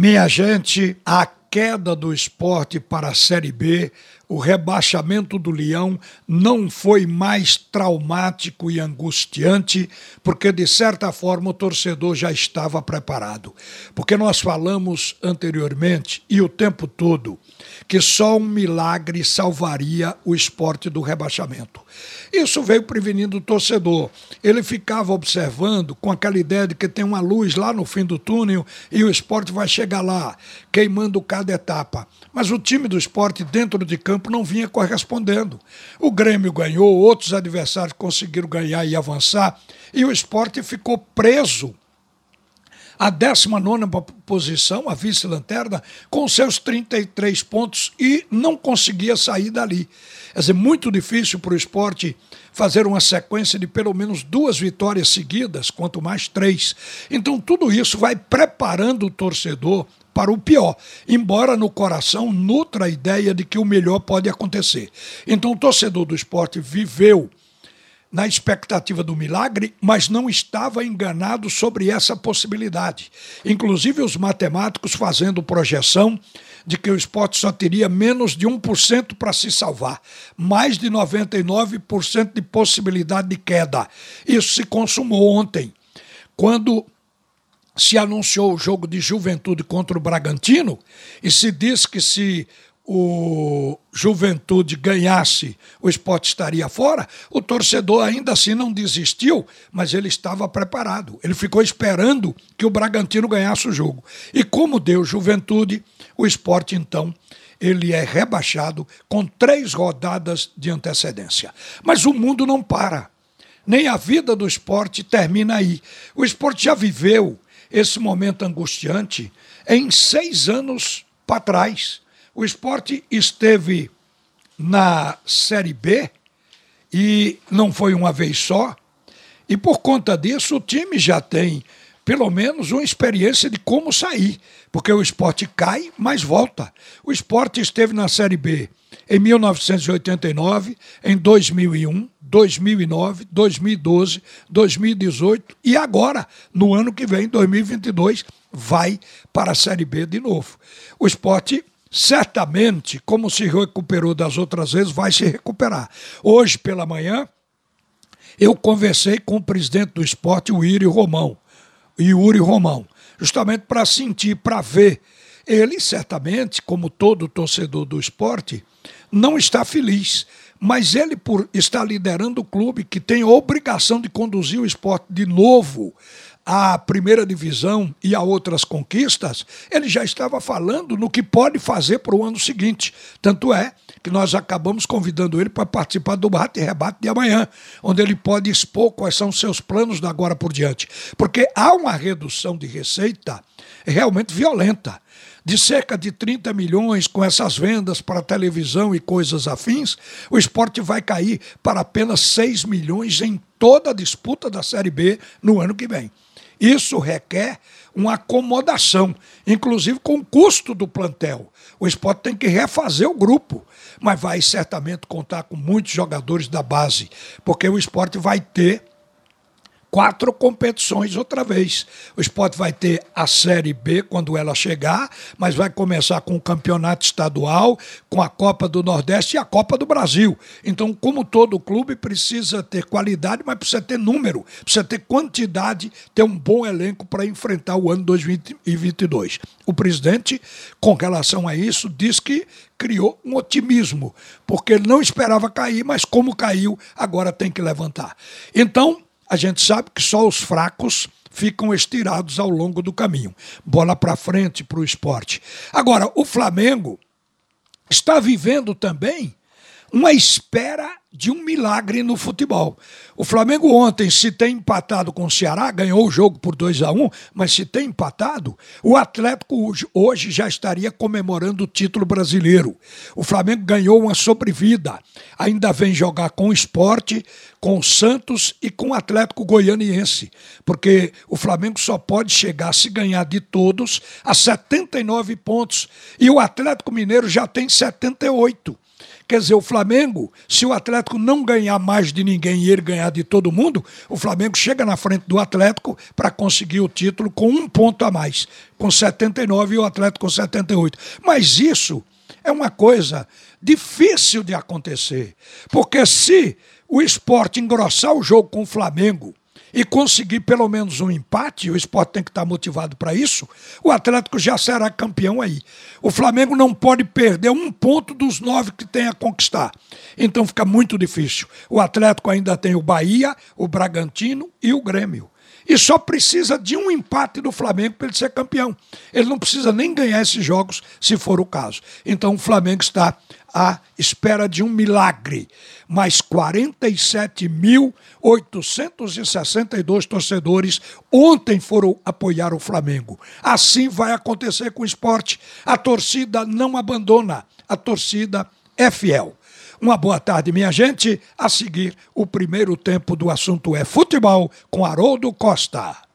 Minha gente, a queda do esporte para a Série B, o rebaixamento do Leão não foi mais traumático e angustiante, porque de certa forma o torcedor já estava preparado. Porque nós falamos anteriormente e o tempo todo que só um milagre salvaria o esporte do rebaixamento. Isso veio prevenindo o torcedor. Ele ficava observando com aquela ideia de que tem uma luz lá no fim do túnel e o esporte vai chegar lá, queimando cada etapa. Mas o time do esporte dentro de campo não vinha correspondendo. O Grêmio ganhou, outros adversários conseguiram ganhar e avançar, e o esporte ficou preso a 19 posição, a vice-lanterna, com seus 33 pontos e não conseguia sair dali. Quer dizer, muito difícil para o esporte fazer uma sequência de pelo menos duas vitórias seguidas, quanto mais três. Então, tudo isso vai preparando o torcedor para o pior, embora no coração nutra a ideia de que o melhor pode acontecer. Então, o torcedor do esporte viveu na expectativa do milagre, mas não estava enganado sobre essa possibilidade. Inclusive, os matemáticos fazendo projeção de que o esporte só teria menos de 1% para se salvar, mais de 99% de possibilidade de queda. Isso se consumou ontem, quando se anunciou o jogo de juventude contra o Bragantino e se disse que se o Juventude ganhasse, o esporte estaria fora, o torcedor ainda assim não desistiu, mas ele estava preparado. Ele ficou esperando que o Bragantino ganhasse o jogo. E como deu Juventude, o esporte então ele é rebaixado com três rodadas de antecedência. Mas o mundo não para. Nem a vida do esporte termina aí. O esporte já viveu esse momento angustiante em seis anos para trás o esporte esteve na Série B e não foi uma vez só. E por conta disso, o time já tem pelo menos uma experiência de como sair, porque o esporte cai, mas volta. O esporte esteve na Série B em 1989, em 2001, 2009, 2012, 2018 e agora, no ano que vem, 2022, vai para a Série B de novo. O esporte certamente, como se recuperou das outras vezes, vai se recuperar. Hoje pela manhã, eu conversei com o presidente do esporte, o Yuri Romão, Yuri Romão, justamente para sentir, para ver. Ele, certamente, como todo torcedor do esporte, não está feliz, mas ele, por estar liderando o clube que tem a obrigação de conduzir o esporte de novo à primeira divisão e a outras conquistas, ele já estava falando no que pode fazer para o ano seguinte. Tanto é que nós acabamos convidando ele para participar do bate e rebate de amanhã, onde ele pode expor quais são seus planos da agora por diante. Porque há uma redução de receita realmente violenta de cerca de 30 milhões com essas vendas para televisão e coisas afins, o esporte vai cair para apenas 6 milhões em toda a disputa da Série B no ano que vem. Isso requer uma acomodação, inclusive com o custo do plantel. O esporte tem que refazer o grupo, mas vai certamente contar com muitos jogadores da base, porque o esporte vai ter quatro competições outra vez. O esporte vai ter a Série B quando ela chegar, mas vai começar com o campeonato estadual, com a Copa do Nordeste e a Copa do Brasil. Então, como todo clube, precisa ter qualidade, mas precisa ter número, precisa ter quantidade, ter um bom elenco para enfrentar o ano 2022. O presidente, com relação a isso, diz que criou um otimismo, porque ele não esperava cair, mas como caiu, agora tem que levantar. Então, a gente sabe que só os fracos ficam estirados ao longo do caminho. Bola para frente para o esporte. Agora, o Flamengo está vivendo também uma espera de um milagre no futebol. O Flamengo ontem, se tem empatado com o Ceará, ganhou o jogo por 2 a 1 um, mas se tem empatado, o Atlético hoje já estaria comemorando o título brasileiro. O Flamengo ganhou uma sobrevida. Ainda vem jogar com o esporte, com o Santos e com o Atlético Goianiense, porque o Flamengo só pode chegar, se ganhar de todos, a 79 pontos. E o Atlético Mineiro já tem 78. Quer dizer, o Flamengo, se o Atlético não ganhar mais de ninguém e ele ganhar de todo mundo, o Flamengo chega na frente do Atlético para conseguir o título com um ponto a mais, com 79 e o Atlético com 78. Mas isso é uma coisa difícil de acontecer, porque se o esporte engrossar o jogo com o Flamengo e conseguir pelo menos um empate, o esporte tem que estar motivado para isso, o Atlético já será campeão aí. O Flamengo não pode perder um ponto dos nove que tem a conquistar. Então fica muito difícil. O Atlético ainda tem o Bahia, o Bragantino e o Grêmio. E só precisa de um empate do Flamengo para ele ser campeão. Ele não precisa nem ganhar esses jogos, se for o caso. Então o Flamengo está à espera de um milagre. Mas 47.862 torcedores ontem foram apoiar o Flamengo. Assim vai acontecer com o esporte. A torcida não abandona, a torcida é fiel. Uma boa tarde, minha gente. A seguir, o primeiro tempo do assunto é futebol com Haroldo Costa.